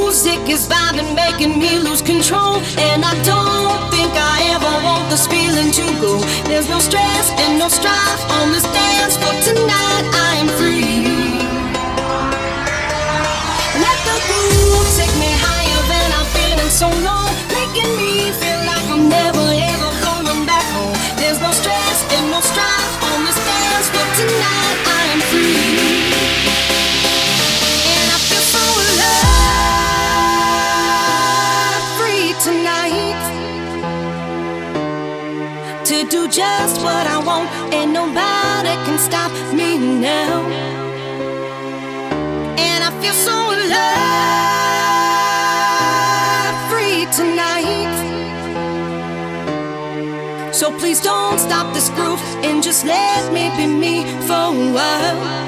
music is vibing, making me lose control. And I don't think I ever want this feeling to go. There's no stress and no strife on this dance floor tonight. I am free. Let the groove take me higher than I've been in so long, making me feel like I'm never ever going back home. There's no stress and no strife on this dance floor tonight. I am free. Just what I want, and nobody can stop me now. And I feel so alive, free tonight. So please don't stop this groove and just let me be me for a while.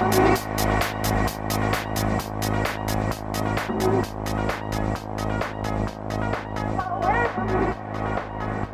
Away from me!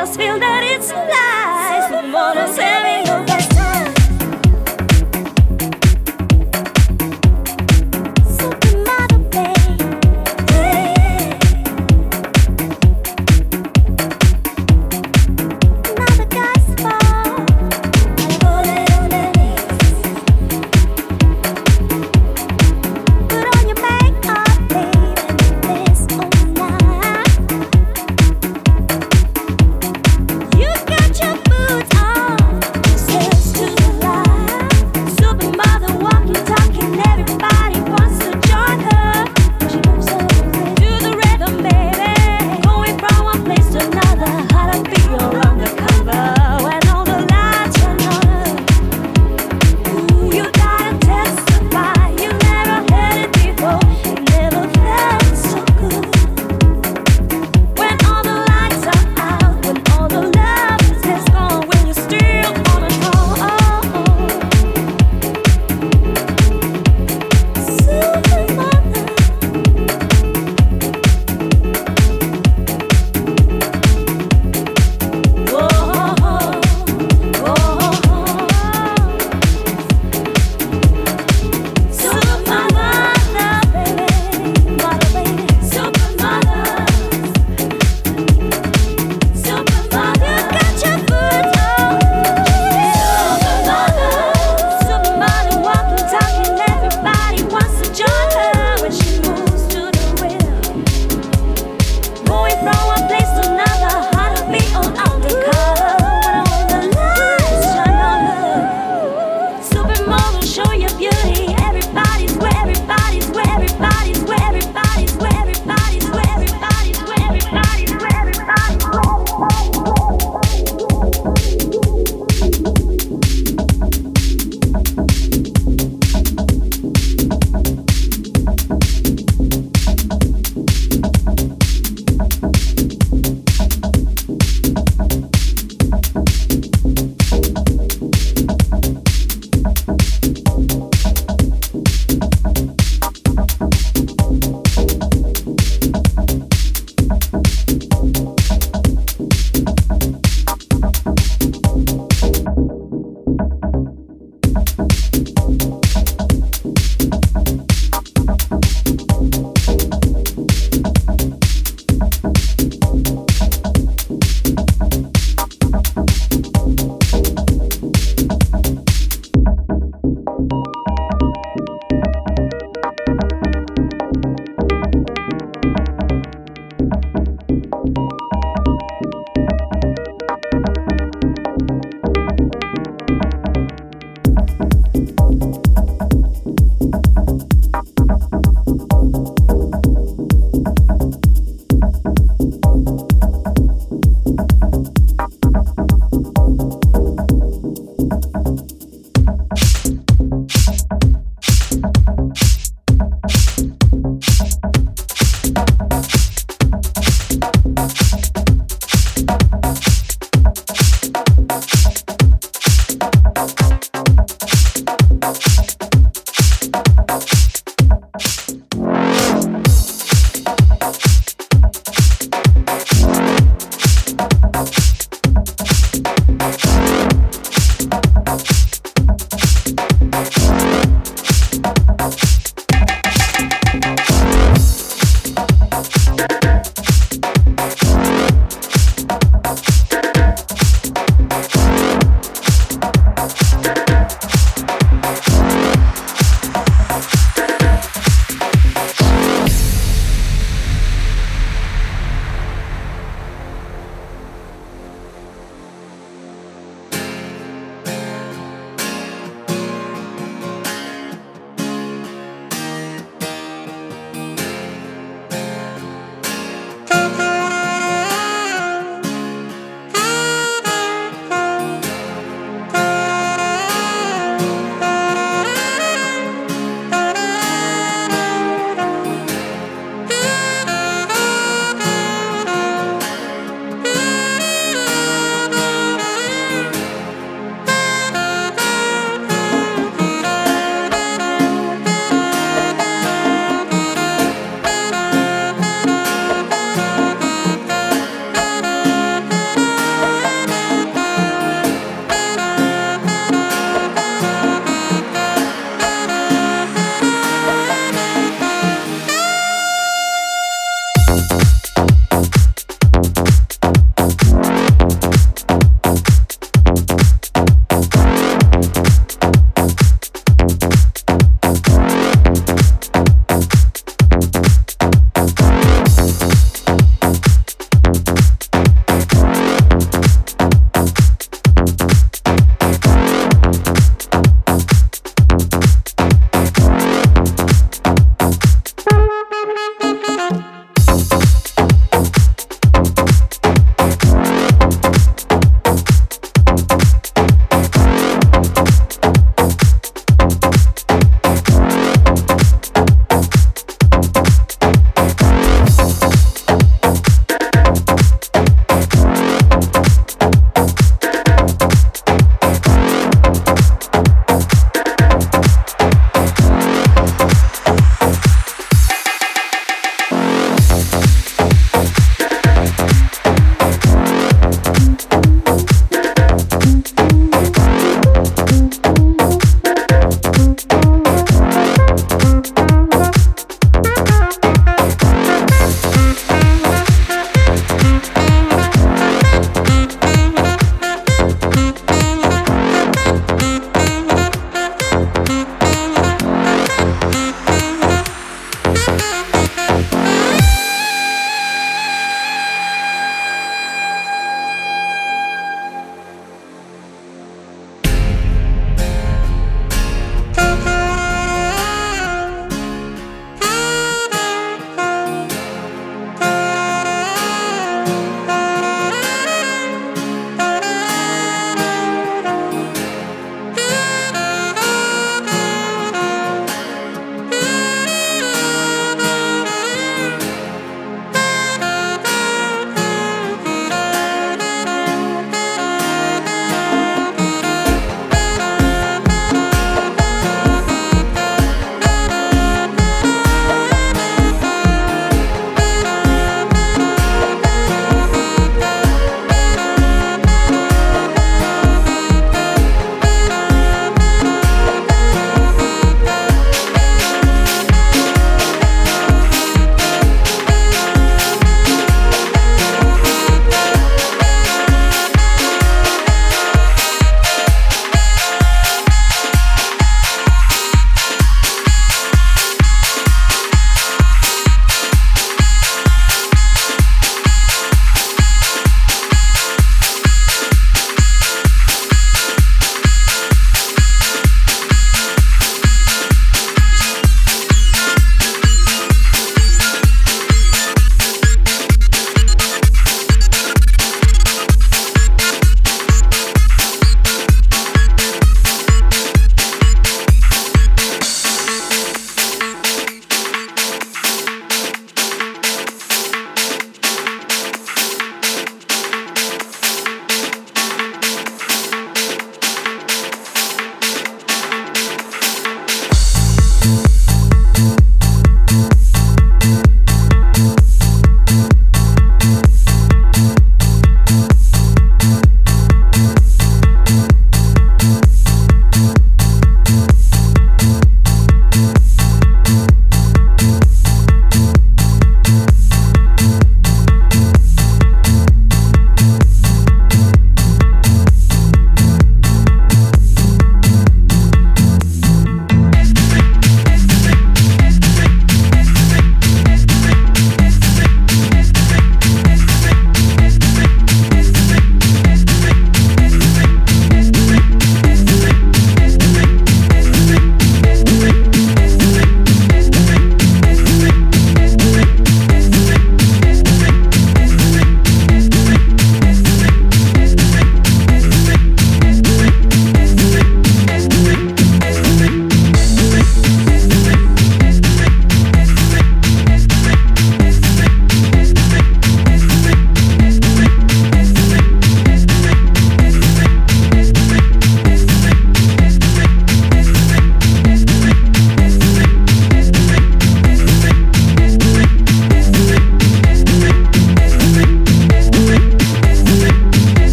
Us feel that it's lies.